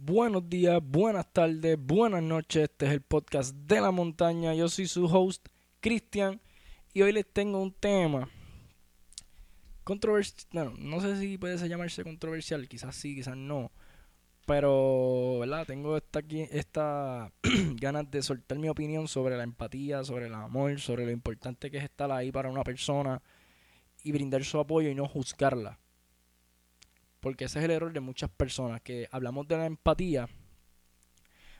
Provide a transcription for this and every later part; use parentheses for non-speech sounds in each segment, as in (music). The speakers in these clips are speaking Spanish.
Buenos días, buenas tardes, buenas noches. Este es el podcast de la montaña. Yo soy su host, Cristian, y hoy les tengo un tema controversial. no sé si puede llamarse controversial, quizás sí, quizás no. Pero, ¿verdad? Tengo esta, esta (clears throat) ganas de soltar mi opinión sobre la empatía, sobre el amor, sobre lo importante que es estar ahí para una persona y brindar su apoyo y no juzgarla porque ese es el error de muchas personas, que hablamos de la empatía,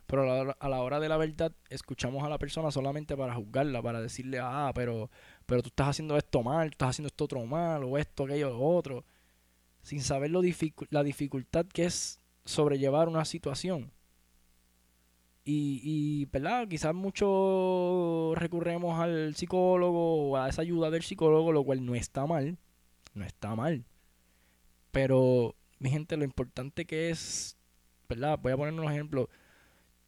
pero a la, hora, de la verdad escuchamos a la persona solamente para juzgarla, para decirle, ah, pero, pero tú estás haciendo esto mal, tú estás haciendo esto otro mal, o esto, aquello, lo otro, sin saber lo la dificultad que es sobrellevar una situación. Y, y ¿verdad? Quizás mucho recurremos al psicólogo o a esa ayuda del psicólogo, lo cual no está mal, no está mal. Pero, mi gente, lo importante que es, ¿verdad? Voy a poner un ejemplo.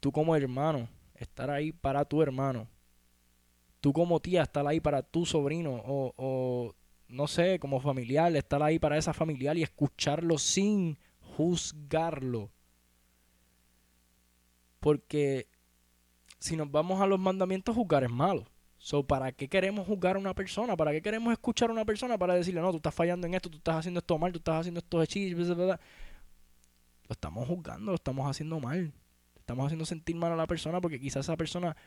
Tú como hermano, estar ahí para tu hermano. Tú como tía, estar ahí para tu sobrino. O, o no sé, como familiar, estar ahí para esa familiar y escucharlo sin juzgarlo. Porque si nos vamos a los mandamientos, juzgar es malo. So, ¿para qué queremos juzgar a una persona? ¿Para qué queremos escuchar a una persona para decirle, no, tú estás fallando en esto, tú estás haciendo esto mal, tú estás haciendo esto hechizos, Lo estamos juzgando, lo estamos haciendo mal. Estamos haciendo sentir mal a la persona porque quizás esa persona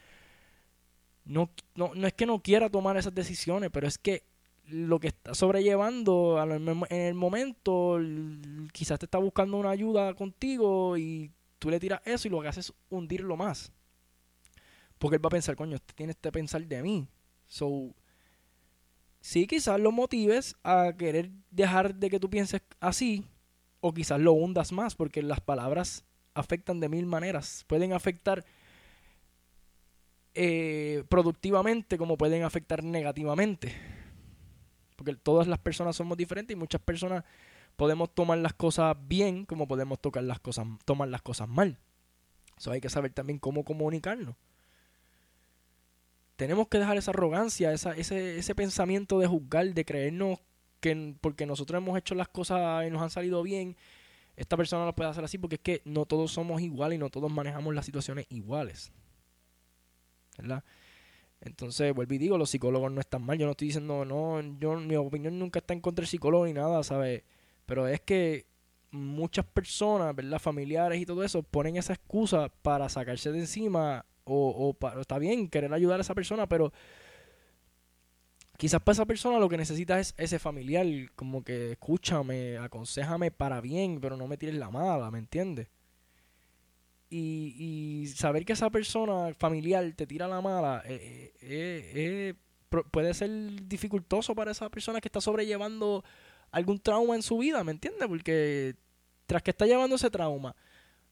no, no, no es que no quiera tomar esas decisiones, pero es que lo que está sobrellevando en el momento, quizás te está buscando una ayuda contigo y tú le tiras eso y lo que haces es hundirlo más. Porque él va a pensar, coño, este tiene este pensar de mí. So, sí, quizás lo motives a querer dejar de que tú pienses así, o quizás lo hundas más, porque las palabras afectan de mil maneras. Pueden afectar eh, productivamente como pueden afectar negativamente. Porque todas las personas somos diferentes y muchas personas podemos tomar las cosas bien como podemos tocar las cosas, tomar las cosas mal. Eso hay que saber también cómo comunicarlo tenemos que dejar esa arrogancia, ese, ese pensamiento de juzgar, de creernos que porque nosotros hemos hecho las cosas y nos han salido bien, esta persona lo puede hacer así, porque es que no todos somos iguales y no todos manejamos las situaciones iguales. ¿Verdad? Entonces, vuelvo y digo, los psicólogos no están mal. Yo no estoy diciendo, no, yo, mi opinión nunca está en contra del psicólogo ni nada, ¿sabes? Pero es que muchas personas, ¿verdad? Familiares y todo eso, ponen esa excusa para sacarse de encima o, o está bien querer ayudar a esa persona, pero quizás para esa persona lo que necesita es ese familiar, como que escúchame, aconsejame para bien, pero no me tires la mala, ¿me entiendes? Y, y saber que esa persona familiar te tira la mala eh, eh, eh, puede ser dificultoso para esa persona que está sobrellevando algún trauma en su vida, ¿me entiendes? Porque tras que está llevando ese trauma,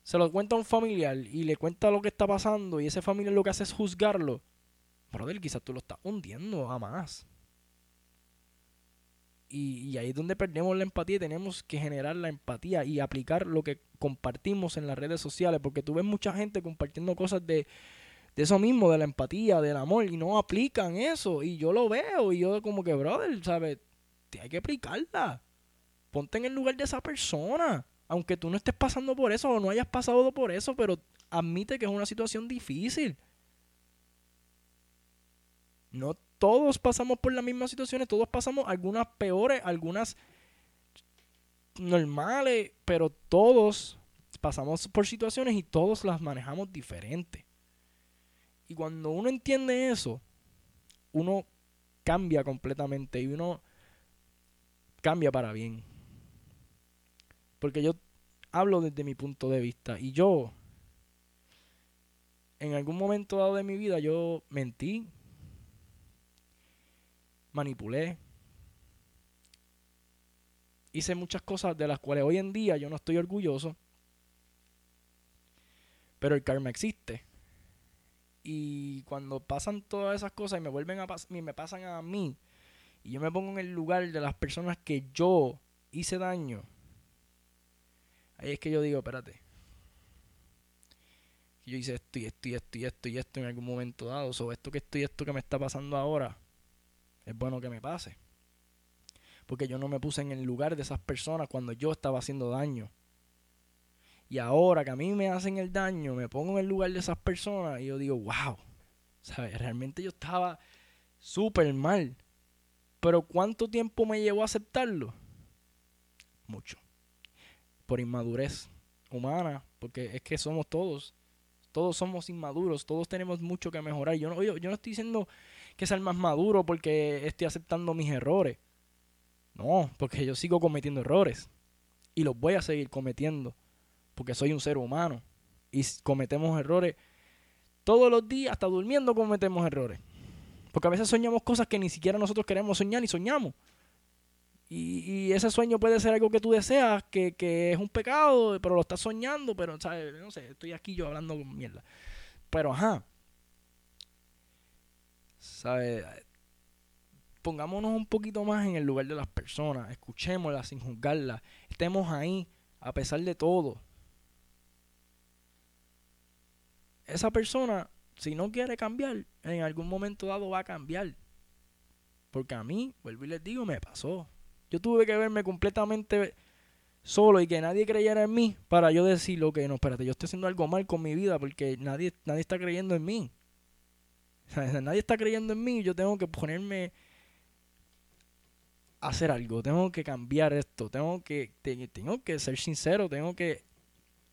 se lo cuenta a un familiar y le cuenta lo que está pasando y ese familiar lo que hace es juzgarlo, brother, quizás tú lo estás hundiendo a más. Y, ahí es donde perdemos la empatía y tenemos que generar la empatía y aplicar lo que compartimos en las redes sociales, porque tú ves mucha gente compartiendo cosas de, de eso mismo, de la empatía, del amor, y no aplican eso. Y yo lo veo y yo como que, brother, ¿sabes? Hay que aplicarla. Ponte en el lugar de esa persona aunque tú no estés pasando por eso o no hayas pasado por eso, pero admite que es una situación difícil. No todos pasamos por las mismas situaciones, todos pasamos algunas peores, algunas normales, pero todos pasamos por situaciones y todos las manejamos diferente. Y cuando uno entiende eso, uno cambia completamente y uno cambia para bien. Porque yo hablo desde mi punto de vista. Y yo, en algún momento dado de mi vida, yo mentí, manipulé, hice muchas cosas de las cuales hoy en día yo no estoy orgulloso. Pero el karma existe. Y cuando pasan todas esas cosas y me vuelven a pasar, me pasan a mí, y yo me pongo en el lugar de las personas que yo hice daño, Ahí es que yo digo, espérate. Yo hice esto y esto y esto y esto y esto en algún momento dado. Sobre esto que esto y esto que me está pasando ahora. Es bueno que me pase. Porque yo no me puse en el lugar de esas personas cuando yo estaba haciendo daño. Y ahora que a mí me hacen el daño, me pongo en el lugar de esas personas y yo digo, wow, ¿sabes? Realmente yo estaba súper mal. Pero ¿cuánto tiempo me llevó a aceptarlo? Mucho. Por inmadurez humana, porque es que somos todos. Todos somos inmaduros, todos tenemos mucho que mejorar. Yo no, yo, yo no estoy diciendo que sea el más maduro porque estoy aceptando mis errores. No, porque yo sigo cometiendo errores. Y los voy a seguir cometiendo. Porque soy un ser humano. Y cometemos errores todos los días, hasta durmiendo cometemos errores. Porque a veces soñamos cosas que ni siquiera nosotros queremos soñar y soñamos. Y, ese sueño puede ser algo que tú deseas, que, que, es un pecado, pero lo estás soñando, pero, ¿sabes? No sé, estoy aquí yo hablando con mierda. Pero, ajá. ¿Sabes? Pongámonos un poquito más en el lugar de las personas, escuchémoslas sin juzgarlas, estemos ahí a pesar de todo. Esa persona, si no quiere cambiar, en algún momento dado va a cambiar. Porque a mí, vuelvo y les digo, me pasó. Yo tuve que verme completamente solo y que nadie creyera en mí para yo decir, lo que no, espérate, yo estoy haciendo algo mal con mi vida porque nadie, nadie está creyendo en mí. (laughs) nadie está creyendo en mí, yo tengo que ponerme a hacer algo, tengo que cambiar esto, tengo que, tengo que ser sincero, tengo que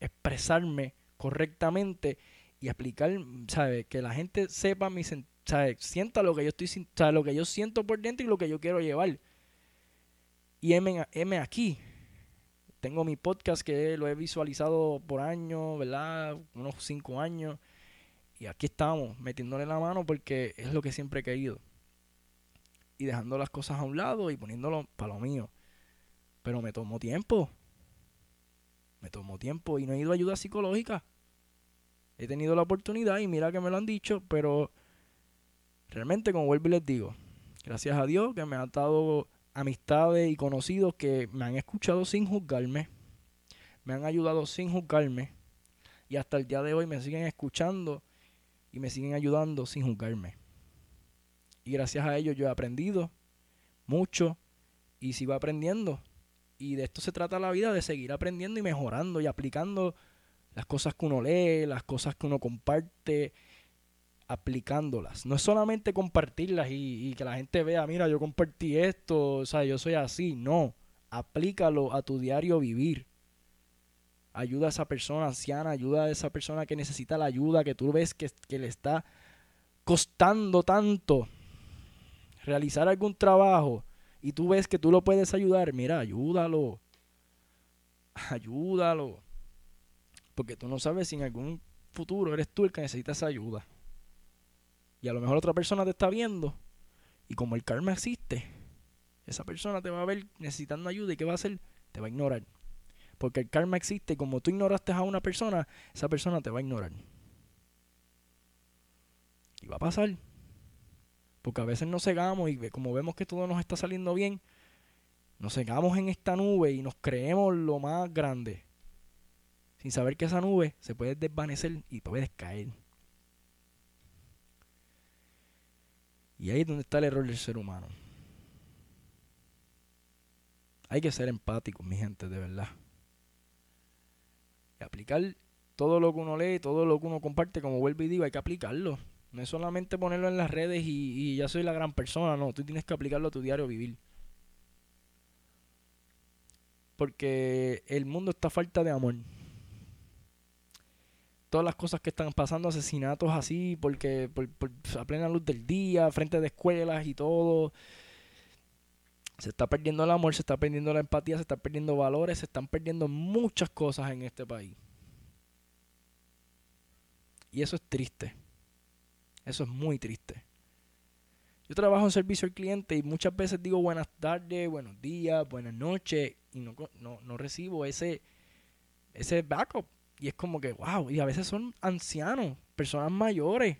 expresarme correctamente y aplicar, ¿sabes? Que la gente sepa mi, ¿sabes? Sienta lo que yo estoy, ¿sabes? Lo que yo siento por dentro y lo que yo quiero llevar. Y M, aquí. Tengo mi podcast que lo he visualizado por años, ¿verdad? Unos cinco años. Y aquí estamos, metiéndole la mano porque es lo que siempre he querido. Y dejando las cosas a un lado y poniéndolo para lo mío. Pero me tomó tiempo. Me tomó tiempo y no he ido a ayuda psicológica. He tenido la oportunidad y mira que me lo han dicho, pero realmente como vuelvo y les digo, gracias a Dios que me ha dado amistades y conocidos que me han escuchado sin juzgarme, me han ayudado sin juzgarme y hasta el día de hoy me siguen escuchando y me siguen ayudando sin juzgarme. Y gracias a ellos yo he aprendido mucho y sigo aprendiendo. Y de esto se trata la vida, de seguir aprendiendo y mejorando y aplicando las cosas que uno lee, las cosas que uno comparte aplicándolas. No es solamente compartirlas y, que la gente vea, mira, yo compartí esto, o sea, yo soy así. No, aplícalo a tu diario vivir. Ayuda a esa persona anciana, ayuda a esa persona que necesita la ayuda, que tú ves que, que le está costando tanto realizar algún trabajo y tú ves que tú lo puedes ayudar, mira, ayúdalo. (laughs) Ayúdalo. Porque tú no sabes si en algún futuro eres tú el que necesita esa ayuda. Y a lo mejor otra persona te está viendo. Y como el karma existe, esa persona te va a ver necesitando ayuda. ¿Y qué va a hacer? Te va a ignorar. Porque el karma existe como tú ignoraste a una persona, esa persona te va a ignorar. Y va a pasar. Porque a veces nos cegamos y como vemos que todo nos está saliendo bien, nos cegamos en esta nube y nos creemos lo más grande. Sin saber que esa nube se puede desvanecer y puedes caer. Y ahí es donde está el error del ser humano. Hay que ser empáticos, mi gente, de verdad. Y aplicar todo lo que uno lee, todo lo que uno comparte, como vuelvo y digo, hay que aplicarlo. No es solamente ponerlo en las redes y, y ya soy la gran persona, no, tú tienes que aplicarlo a tu diario vivir. Porque el mundo está falta de amor todas las cosas que están pasando, asesinatos así, porque por, a plena luz del día, frente de escuelas y todo. Se está perdiendo el amor, se está perdiendo la empatía, se están perdiendo valores, se están perdiendo muchas cosas en este país. Y eso es triste. Eso es muy triste. Yo trabajo en servicio al cliente y muchas veces digo buenas tardes, buenos días, buenas noches y no, no, no recibo ese, ese backup y es como que, wow, y a veces son ancianos, personas mayores.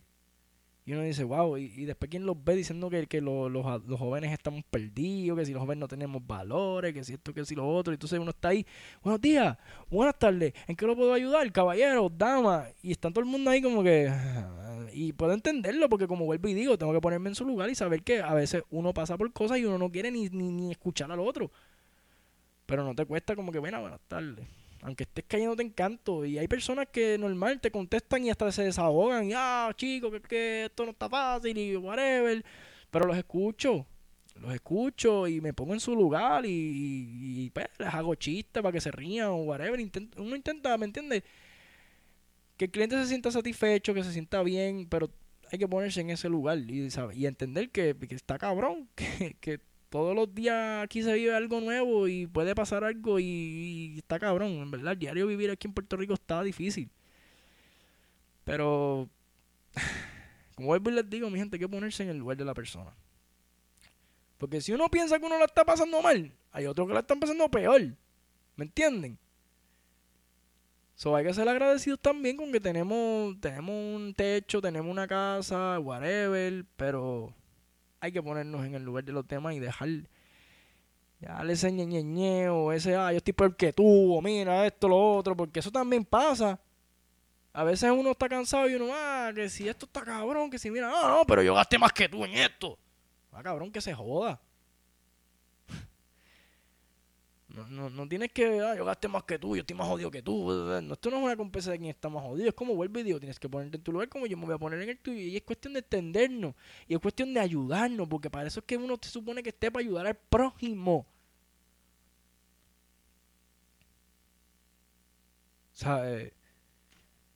Y uno dice, wow, y, después quien los ve diciendo que, que los, los, jóvenes estamos perdidos, que si los jóvenes no tenemos valores, que si esto, que si lo otro. Y entonces uno está ahí, buenos días, buenas tardes, ¿en qué lo puedo ayudar? Caballero, dama. Y está todo el mundo ahí como que... (sighs) Y puedo entenderlo porque como vuelvo y digo, tengo que ponerme en su lugar y saber que a veces uno pasa por cosas y uno no quiere ni, ni, ni escuchar al otro. Pero no te cuesta como que, bueno, buenas tardes aunque estés cayéndote en canto. Y hay personas que normal te contestan y hasta se desahogan. Y, ah, chico, que, que esto no está fácil y whatever. Pero los escucho. Los escucho y me pongo en su lugar y, pues, les hago chistes para que se rían o whatever. uno intenta, ¿me entiendes? Que el cliente se sienta satisfecho, que se sienta bien, pero hay que ponerse en ese lugar y, y entender que, está cabrón, (laughs) que, que todos los días aquí se vive algo nuevo y puede pasar algo y, está cabrón. En verdad, el diario vivir aquí en Puerto Rico está difícil. Pero, (sighs) como vuelvo y les digo, mi gente, hay que ponerse en el lugar de la persona. Porque si uno piensa que uno la está pasando mal, hay otros que la están pasando peor. ¿Me entienden? So, hay que ser agradecidos también con que tenemos, tenemos un techo, tenemos una casa, whatever, pero hay que ponernos en el lugar de los temas y dejar ya ese ñeñeñeo, ese, ah, yo estoy peor que tú, o mira esto, lo otro, porque eso también pasa. A veces uno está cansado y uno, ah, que si esto está cabrón, que si mira, ah, no, pero yo gasté más que tú en esto. Ah, cabrón, que se joda. No, no, no tienes que, ah, yo gasté más que tú, yo estoy más jodido que tú. No, esto no es una compensa de quién está más jodido. Es como vuelve y tienes que ponerte en tu lugar como yo me voy a poner en el tuyo. Y es cuestión de entendernos. Y es cuestión de ayudarnos. Porque para eso es que uno se supone que esté para ayudar al prójimo. ¿Sabes?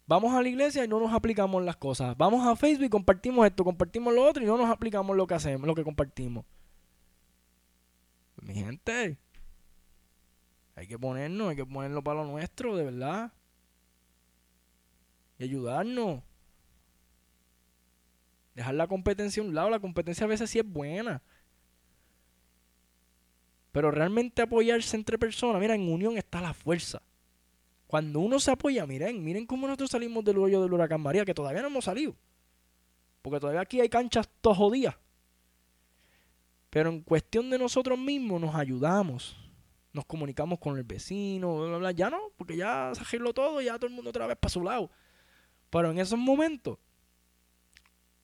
Vamos a la iglesia y no nos aplicamos las cosas. Vamos a Facebook y compartimos esto, compartimos lo otro y no nos aplicamos lo que hacemos, lo que compartimos. Mi gente, hay que ponernos, hay que ponerlo para lo nuestro, de verdad. Y ayudarnos. Dejar la competencia a un lado. La competencia a veces sí es buena. Pero realmente apoyarse entre personas, mira, en unión está la fuerza. Cuando uno se apoya, miren, miren cómo nosotros salimos del hoyo del huracán María, que todavía no hemos salido. Porque todavía aquí hay canchas todos jodidas. Pero en cuestión de nosotros mismos nos ayudamos nos comunicamos con el vecino, bla, ya no, porque ya se arregló todo, ya todo el mundo otra vez para su lado. Pero en esos momentos,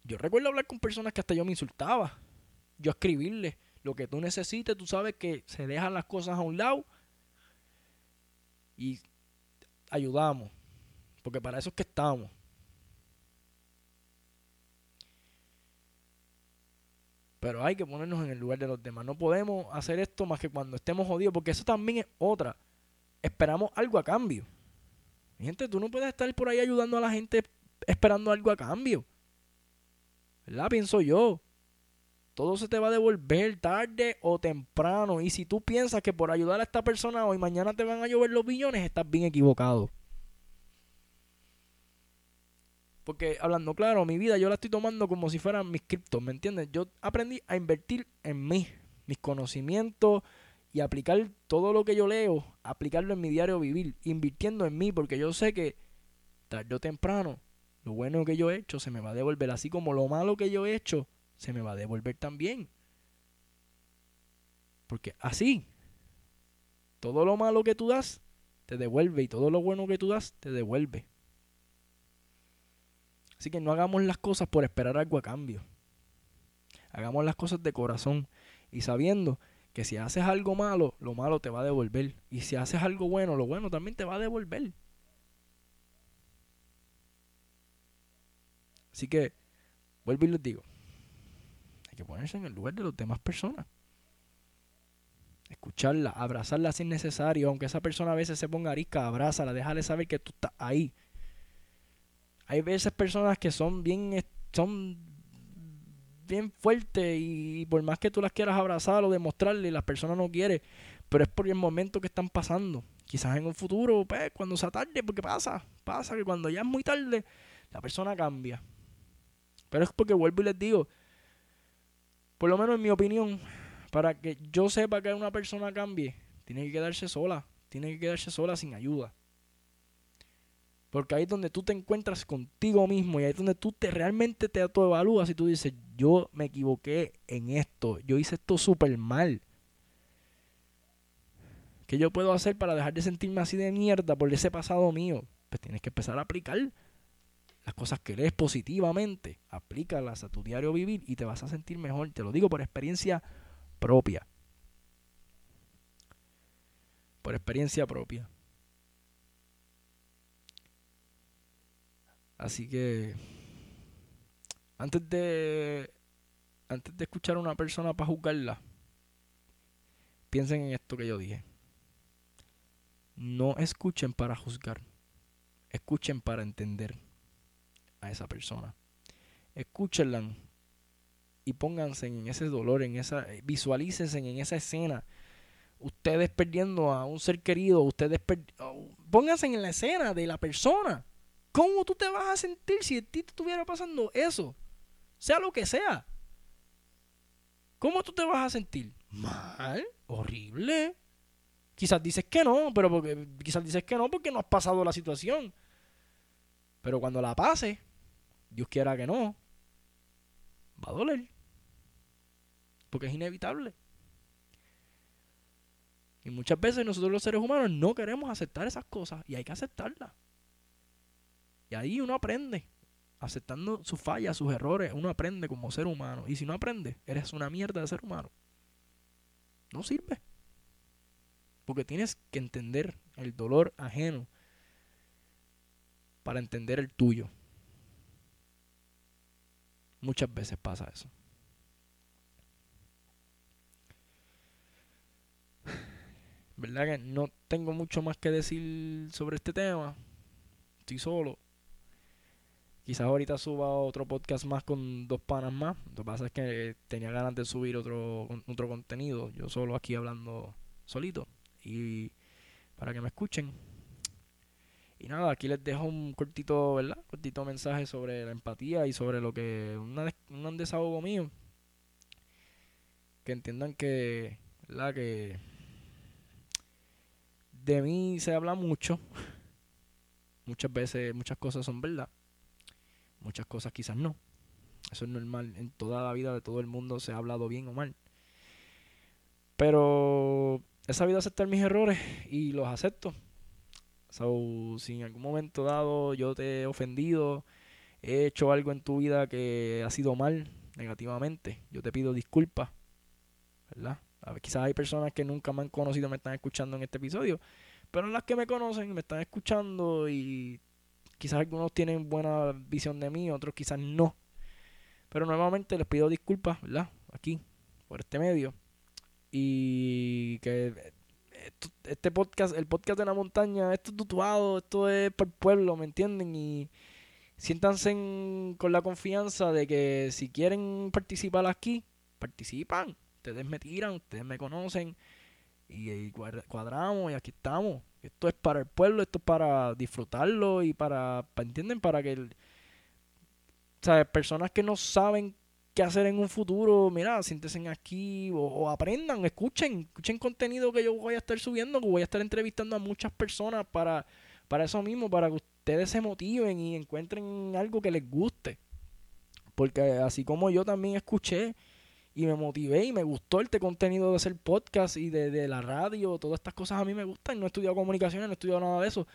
yo recuerdo hablar con personas que hasta yo me insultaba. Yo escribirle lo que tú necesites, tú sabes que se dejan las cosas a un lado y ayudamos, porque para eso es que estamos. Pero hay que ponernos en el lugar de los demás. No podemos hacer esto más que cuando estemos jodidos, porque eso también es otra. Esperamos algo a cambio. Gente, tú no puedes estar por ahí ayudando a la gente esperando algo a cambio. ¿Verdad? Pienso yo. Todo se te va a devolver tarde o temprano. Y si tú piensas que por ayudar a esta persona hoy mañana te van a llover los billones, estás bien equivocado. Porque hablando claro, mi vida yo la estoy tomando como si fueran mis criptos, ¿me entiendes? Yo aprendí a invertir en mí, mis conocimientos y aplicar todo lo que yo leo, aplicarlo en mi diario vivir, invirtiendo en mí, porque yo sé que tarde o temprano lo bueno que yo he hecho se me va a devolver, así como lo malo que yo he hecho se me va a devolver también. Porque así, todo lo malo que tú das te devuelve y todo lo bueno que tú das te devuelve. Así que no hagamos las cosas por esperar algo a cambio. Hagamos las cosas de corazón y sabiendo que si haces algo malo, lo malo te va a devolver. Y si haces algo bueno, lo bueno también te va a devolver. Así que, vuelvo y les digo, hay que ponerse en el lugar de las demás personas. Escucharla, abrazarla si es necesario, aunque esa persona a veces se ponga arisca, abrázala, déjale saber que tú estás ahí hay veces personas que son bien, son bien fuertes y, por más que tú las quieras abrazar o demostrarle, las personas no quieren, pero es por el momento que están pasando. Quizás en un futuro, pues, cuando sea tarde, porque pasa, pasa que cuando ya es muy tarde, la persona cambia. Pero es porque vuelvo y les digo, por lo menos en mi opinión, para que yo sepa que una persona cambie, tiene que quedarse sola, tiene que quedarse sola sin ayuda. Porque ahí es donde tú te encuentras contigo mismo y ahí es donde tú te realmente te autoevalúas y tú dices, yo me equivoqué en esto, yo hice esto súper mal. ¿Qué yo puedo hacer para dejar de sentirme así de mierda por ese pasado mío? Pues tienes que empezar a aplicar las cosas que lees positivamente, aplícalas a tu diario vivir y te vas a sentir mejor. Te lo digo por experiencia propia. Por experiencia propia. Así que antes de antes de escuchar a una persona para juzgarla, piensen en esto que yo dije. No escuchen para juzgar, escuchen para entender a esa persona. Escúchenla y pónganse en ese dolor, en esa, visualícense en esa escena. Ustedes perdiendo a un ser querido, ustedes oh, pónganse en la escena de la persona. ¿Cómo tú te vas a sentir si a ti te estuviera pasando eso? Sea lo que sea. ¿Cómo tú te vas a sentir? Mal, horrible. Quizás dices que no, pero porque, quizás dices que no porque no has pasado la situación. Pero cuando la pase, Dios quiera que no, va a doler. Porque es inevitable. Y muchas veces nosotros los seres humanos no queremos aceptar esas cosas y hay que aceptarlas. Y ahí uno aprende, aceptando sus fallas, sus errores, uno aprende como ser humano. Y si no aprende, eres una mierda de ser humano. No sirve. Porque tienes que entender el dolor ajeno para entender el tuyo. Muchas veces pasa eso. (sighs) ¿Verdad que no tengo mucho más que decir sobre este tema? Estoy solo. Quizás ahorita suba otro podcast más con dos panas más. Lo que pasa es que tenía ganas de subir otro, otro contenido. Yo solo aquí hablando solito. Y para que me escuchen. Y nada, aquí les dejo un cortito, ¿verdad? Cortito mensaje sobre la empatía y sobre lo que. un desahogo mío. Que entiendan que. ¿Verdad? Que. De mí se habla mucho. Muchas veces, muchas cosas son verdad. Muchas cosas quizás no. Eso es normal. En toda la vida de todo el mundo se ha hablado bien o mal. Pero he sabido aceptar mis errores y los acepto. So, si en algún momento dado yo te he ofendido, he hecho algo en tu vida que ha sido mal, negativamente, yo te pido disculpas. ¿Verdad? A ver, quizás hay personas que nunca me han conocido, me están escuchando en este episodio, pero las que me conocen, me están escuchando y quizás algunos tienen buena visión de mí, otros quizás no. Pero nuevamente les pido disculpas, ¿verdad? Aquí, por este medio. Y que este podcast, el podcast de la montaña, esto es tutuado, esto es para el pueblo, ¿me entienden? Y siéntanse con la confianza de que si quieren participar aquí, participan. Ustedes me tiran, ustedes me conocen y, cuadramos y aquí estamos. Esto es para el pueblo, esto es para disfrutarlo y para, ¿entienden? Para que. Personas que no saben qué hacer en un futuro, mira, siéntense aquí o, aprendan, escuchen, escuchen contenido que yo voy a estar subiendo, que voy a estar entrevistando a muchas personas para, para eso mismo, para que ustedes se motiven y encuentren algo que les guste. Porque así como yo también escuché y me motivé y me gustó este contenido de hacer podcast y de, la radio, todas estas cosas a mí me gustan. No he estudiado comunicaciones, no he estudiado nada de eso.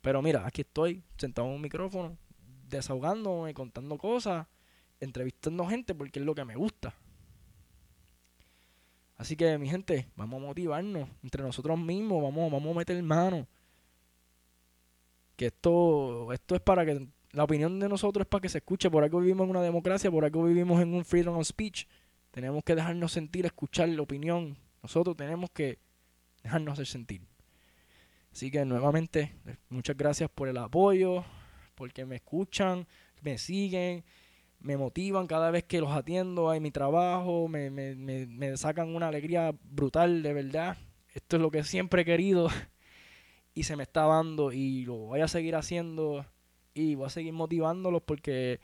Pero mira, aquí estoy, sentado en un micrófono, desahogándome, contando cosas entrevistando gente porque es lo que me gusta. Así que, mi gente, vamos a motivarnos entre nosotros mismos, vamos, vamos a meter mano. Que esto, esto es para que la opinión de nosotros es para que se escuche. Por algo vivimos en una democracia, por algo vivimos en un freedom of speech. Tenemos que dejarnos sentir, escuchar la opinión. Nosotros tenemos que dejarnos sentir. Así que nuevamente, muchas gracias por el apoyo, porque me escuchan, me siguen me motivan cada vez que los atiendo en mi trabajo, me, me, me, sacan una alegría brutal, de verdad. Esto es lo que siempre he querido (laughs) y se me está dando y lo voy a seguir haciendo y voy a seguir motivándolos porque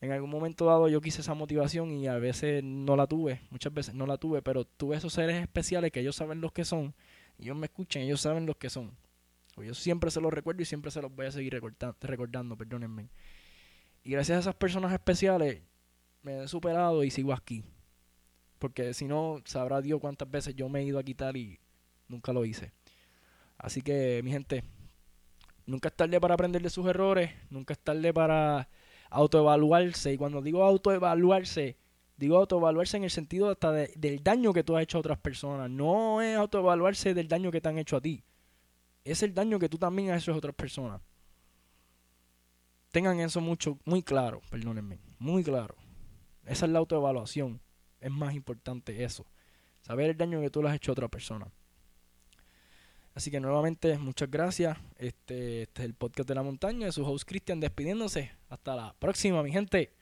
en algún momento dado yo quise esa motivación y a veces no la tuve, muchas veces no la tuve, pero tuve esos seres especiales que ellos saben los que son, y ellos me escuchan, ellos saben los que son. Yo siempre se los recuerdo y siempre se los voy a seguir recordando, recordando perdónenme. Y gracias a esas personas especiales me he superado y sigo aquí. Porque si no, sabrá Dios cuántas veces yo me he ido a quitar y nunca lo hice. Así que, mi gente, nunca es tarde para aprender de sus errores, nunca es tarde para autoevaluarse. Y cuando digo autoevaluarse, digo autoevaluarse en el sentido hasta del daño que tú has hecho a otras personas. No es autoevaluarse del daño que te han hecho a ti. Es el daño que tú también has hecho a otras personas. tengan eso mucho, muy claro, perdónenme, muy claro. Esa es la autoevaluación. Es más importante eso. Saber el daño que tú le has hecho a otra persona. Así que nuevamente, muchas gracias. Este, este es el podcast de la montaña su host Cristian despidiéndose. Hasta la próxima, mi gente.